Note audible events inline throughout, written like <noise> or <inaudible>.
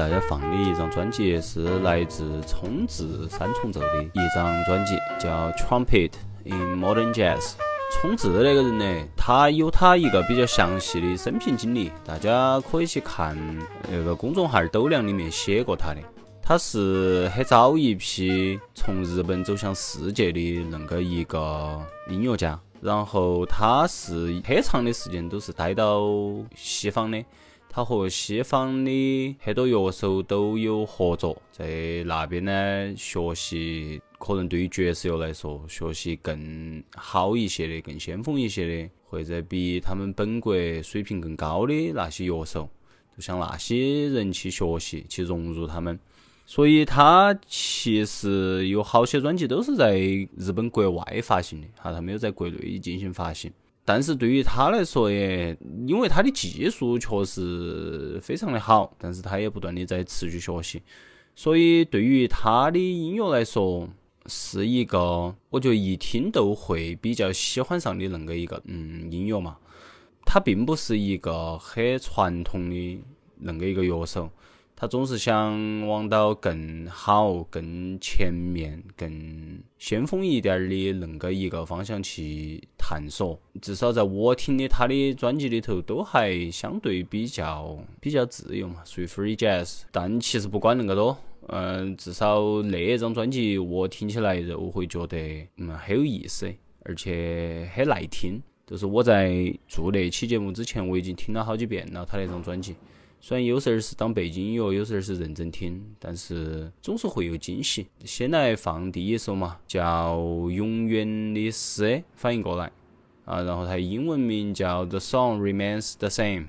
大家放的一张专辑是来自冲智三重奏的一张专辑，叫《Trumpet in Modern Jazz》。冲智那个人呢，他有他一个比较详细的生平经历，大家可以去看那个公众号“斗量”里面写过他的。他是很早一批从日本走向世界的那个一个音乐家，然后他是很长的时间都是待到西方的。他和西方的很多乐手都有合作，在那边呢学习，可能对于爵士乐来说，学习更好一些的、更先锋一些的，或者比他们本国水平更高的那些乐手，都向那些人去学习，去融入他们。所以他其实有好些专辑都是在日本国外发行的，哈，他没有在国内进行发行。但是对于他来说，耶，因为他的技术确实非常的好，但是他也不断的在持续学习，所以对于他的音乐来说，是一个我觉得一听都会比较喜欢上的那个一个嗯音乐嘛。他并不是一个很传统的那个一个乐手。他总是想往到更好、更前面、更先锋一点儿的那个一个方向去探索。至少在我听的他的专辑里头，都还相对比较比较自由嘛，属于 free jazz。但其实不管恁个多，嗯，至少那一张专辑我听起来，我会觉得嗯很有意思，而且很耐听。就是我在做那期节目之前，我已经听了好几遍了他那张专辑。虽然有时候是当背景音乐，有时候是认真听，但是总是会有惊喜。先来放第一首嘛，叫《永远的诗》，反应过来啊，然后它英文名叫《The Song Remains the Same》。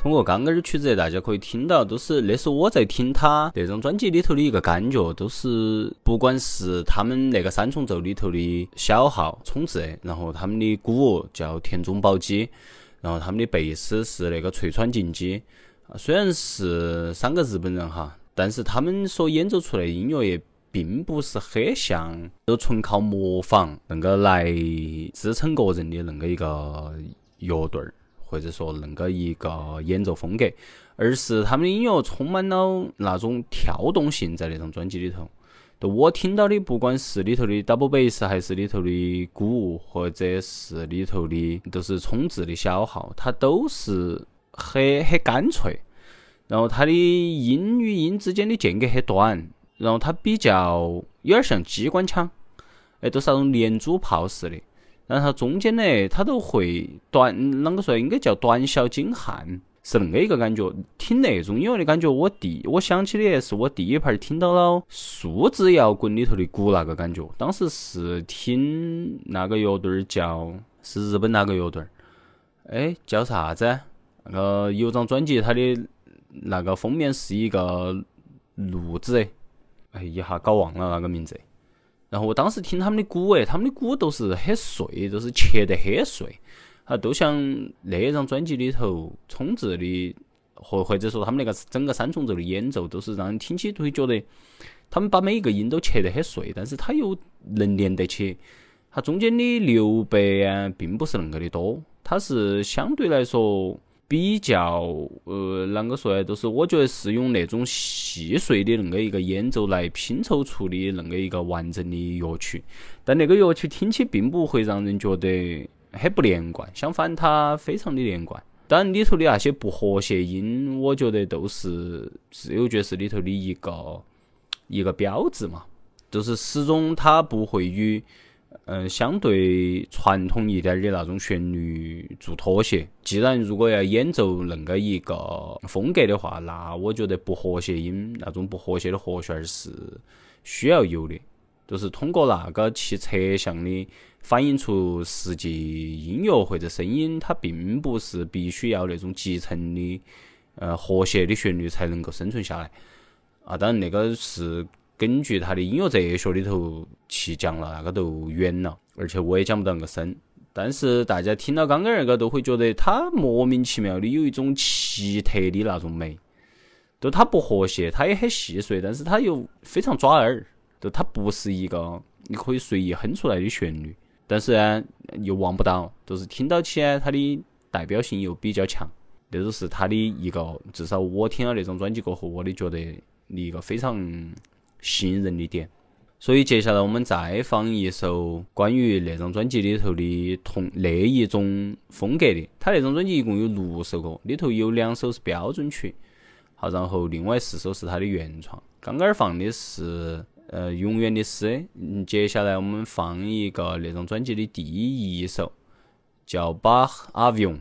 通过刚刚的曲子，大家可以听到，都是那是我在听他那张专辑里头的一个感觉，都是不管是他们那个三重奏里头的小号冲字，然后他们的鼓叫田中宝基，然后他们的贝斯是那个垂川进基，虽然是三个日本人哈，但是他们所演奏出来的音乐也并不是很像，就纯靠模仿恁个来支撑个人的恁个一个乐队儿。或者说，恁个一个演奏风格，而是他们的音乐充满了那种跳动性，在那张专辑里头。就我听到的，不管是里头的 double bass，还是里头的鼓，或者是里头的都是冲字的小号，它都是很很干脆。然后它的音与音之间的间隔很短，然后它比较有点像机关枪，哎，都是那种连珠炮似的。然后中间呢，它都会短，啷个说？应该叫短小精悍，是恁个一个感觉。听那种音乐的感觉，我第我想起的是我第一盘听到了数字摇滚里头的鼓那个感觉。当时是听那个乐队叫，是日本那个乐队，哎，叫啥子？那个有张专辑，它的那个封面是一个鹿子，哎，一下搞忘了那个名字。然后我当时听他们的鼓，哎，他们的鼓都是很碎，都是切得很碎，啊，都像那张专辑里头冲字的，或或者说他们那个整个三重奏的演奏，都是让人听起都会觉得，他们把每一个音都切得很碎，但是它又能连得起，它中间的留白啊，并不是恁个的多，它是相对来说。比较呃，啷个说呢？就是我觉得是用那种细碎的恁个一个演奏来拼凑出的恁个一个完整的乐曲，但那个乐曲听起并不会让人觉得很不连贯，相反它非常的连贯。当然里头的那些不和谐音，我觉得都是自由爵士里头的一个一个标志嘛，就是始终它不会与。嗯，相对传统一点的那种旋律做妥协。既然如果要演奏恁个一个风格的话，那我觉得不和谐音那种不和谐的和弦是需要有的，就是通过那个去侧向的反映出实际音乐或者声音，它并不是必须要那种集成的呃和谐的旋律才能够生存下来。啊，当然那个是。根据他的音乐哲学里头去讲了，那个都远了，而且我也讲不到那个深。但是大家听到刚刚那个，都会觉得他莫名其妙的有一种奇特的那种美。就它不和谐，它也很细碎，但是它又非常抓耳。就它不是一个你可以随意哼出来的旋律，但是呢又忘不到，就是听到起来它的代表性又比较强。那都是他的一个，至少我听了那张专辑过后，我的觉得你一个非常。吸引人的点，所以接下来我们再放一首关于那张专辑里头的同那一种风格的。他那张专辑一共有六首歌，里头有两首是标准曲，好，然后另外四首是他的原创。刚刚放的是呃《永远的诗》，嗯，接下来我们放一个那张专辑的第一首，叫《Bach Avion》。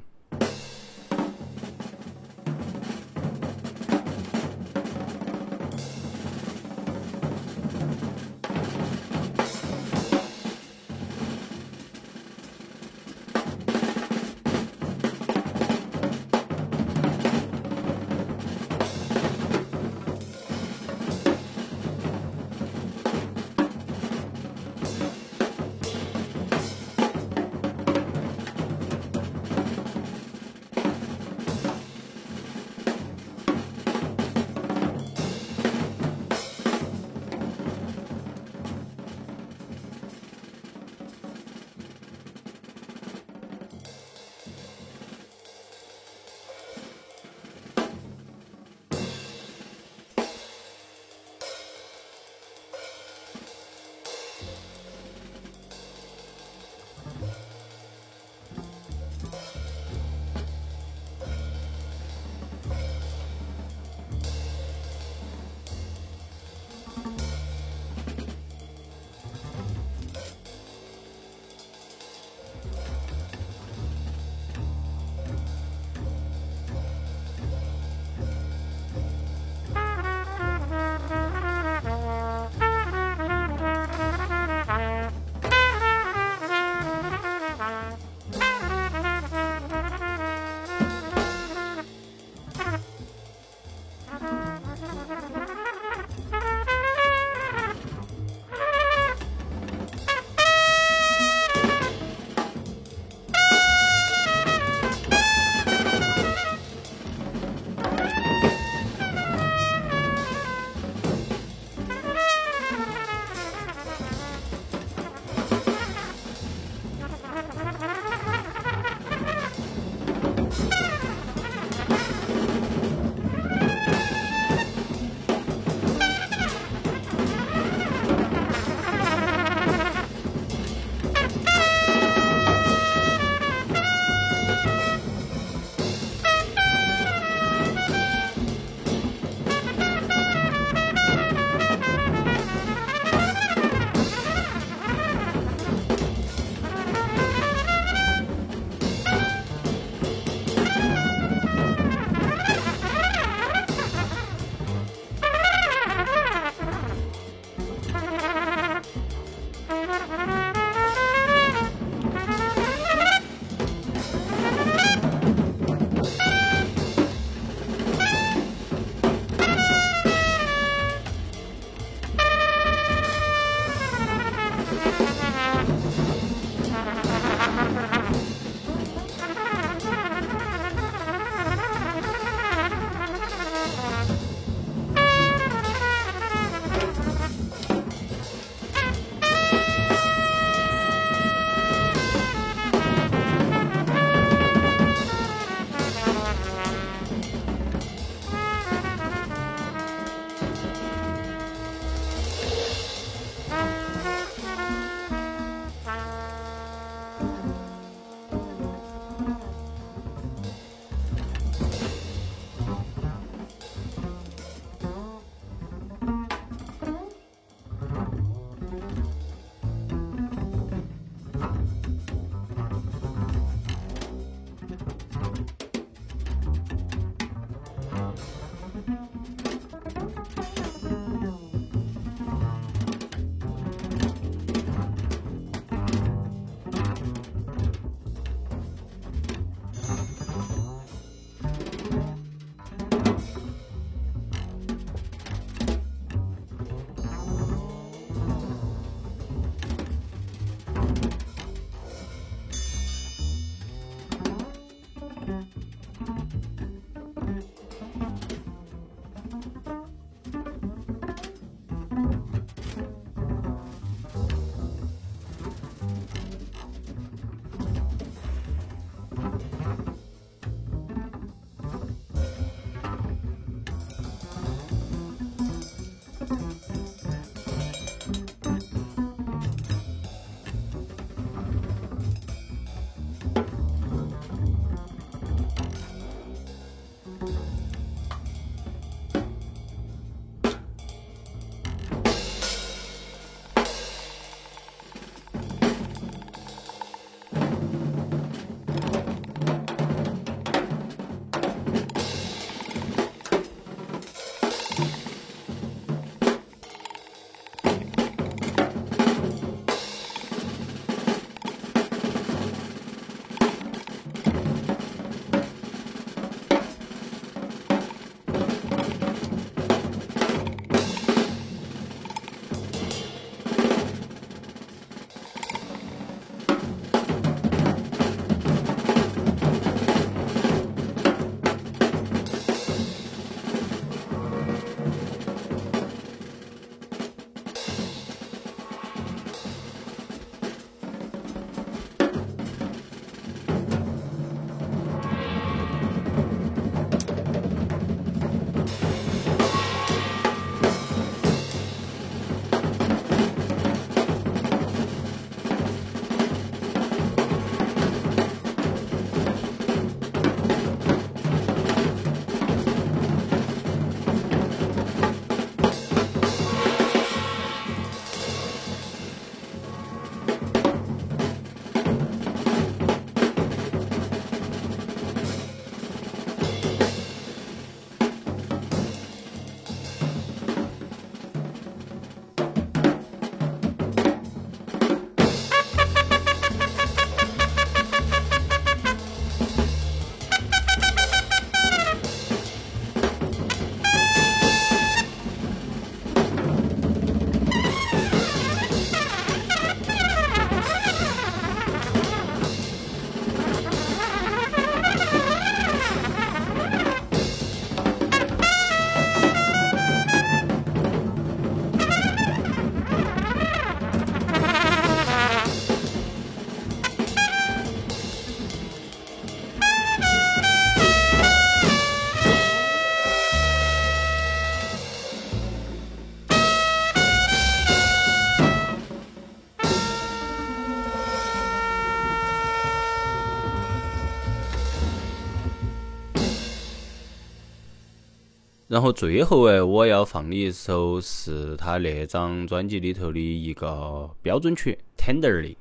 然后最后哎，我要放的一首是他那张专辑里头的一个标准曲《Tenderly》。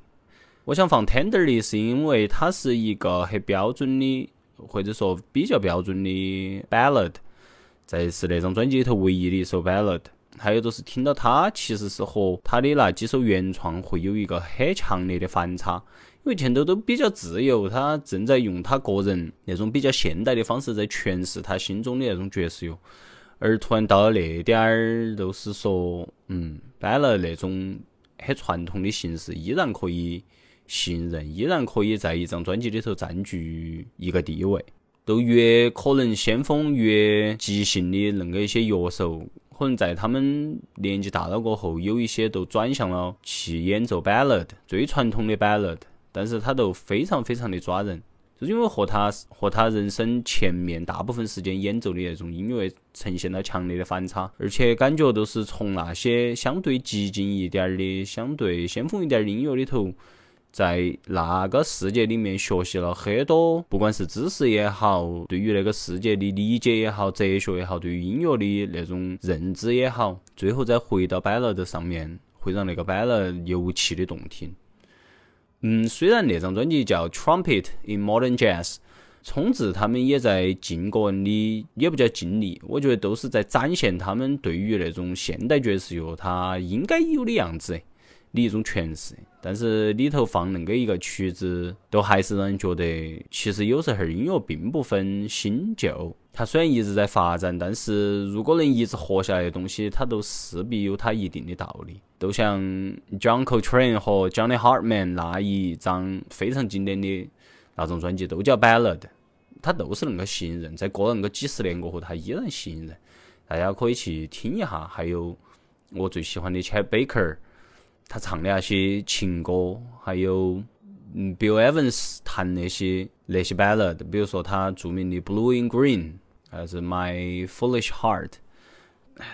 我想放《Tenderly》是因为它是一个很标准的，或者说比较标准的 ballad，在是那张专辑里头唯一的一首 ballad。还有就是听到它，其实是和他的那几首原创会有一个很强烈的反差。因为前头都比较自由，他正在用他个人那种比较现代的方式在诠释他心中的那种爵士乐，而突然到了那点儿，都是说，嗯，摆了那种很传统的形式，依然可以吸引人，依然可以在一张专辑里头占据一个地位。都越可能先锋越即兴的恁个一些乐手，可能在他们年纪大了过后，有一些都转向了去演奏 ballad，最传统的 ballad。但是他都非常非常的抓人，就是因为和他和他人生前面大部分时间演奏的那种音乐呈现了强烈的反差，而且感觉都是从那些相对激进一点儿的、相对先锋一点儿的音乐里头，在那个世界里面学习了很多，不管是知识也好，对于那个世界的理解也好，哲学也好，对于音乐的那种认知也好，最后再回到摆乐的上面，会让那个摆乐尤其的动听。嗯，虽然那张专辑叫《Trumpet in Modern Jazz》，冲子他们也在尽个人的，也不叫尽力，我觉得都是在展现他们对于那种现代爵士乐它应该有的样子的一种诠释。但是里头放恁个一个曲子，都还是让人觉得，其实有时候音乐并不分新旧。它虽然一直在发展，但是如果能一直活下来的东西，它都势必有它一定的道理。就像 john co train 和 Johnny Hartman 那一张非常经典的那种专辑，都叫 Ballad，它都是恁个吸引人。在过了恁个几十年过后，它依然吸引人。大家可以去听一下。还有我最喜欢的 Chet Baker，他唱的那些情歌，还有嗯 Bill Evans 弹那些那些 Ballad，比如说他著名的 Blue in Green。还是 My Foolish Heart，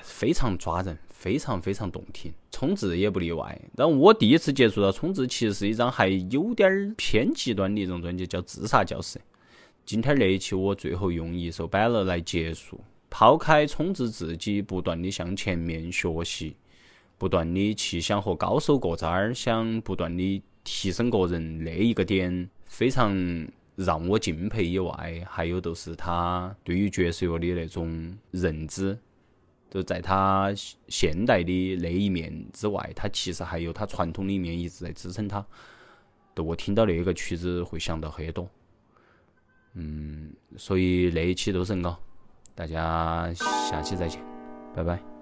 非常抓人，非常非常动听。冲字也不例外。但我第一次接触到冲字，其实是一张还有点儿偏极端的一种专辑，叫《自杀教室》。今天那一期，我最后用一首摆了来结束。抛开冲字自己，不断的向前面学习，不断的去想和高手过招儿，想不断的提升个人，那一个点非常。让我敬佩以外，还有就是他对于爵士乐的那种认知，就在他现代的那一面之外，他其实还有他传统的一面一直在支撑他。都我听到那个曲子会想到很多，嗯，所以那一期都是恁个，大家下期再见，拜拜。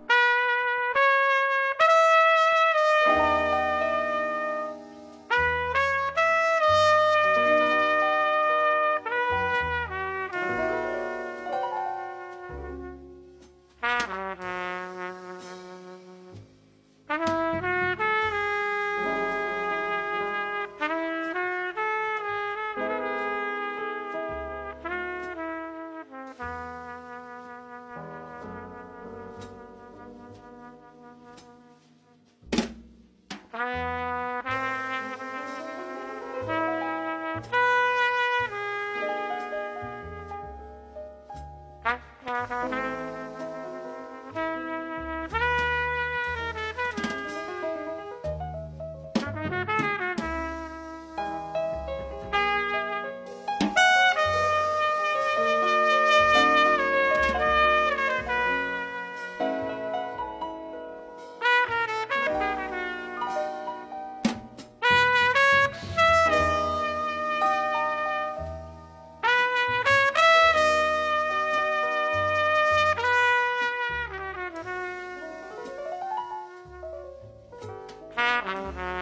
Mm-hmm. <laughs>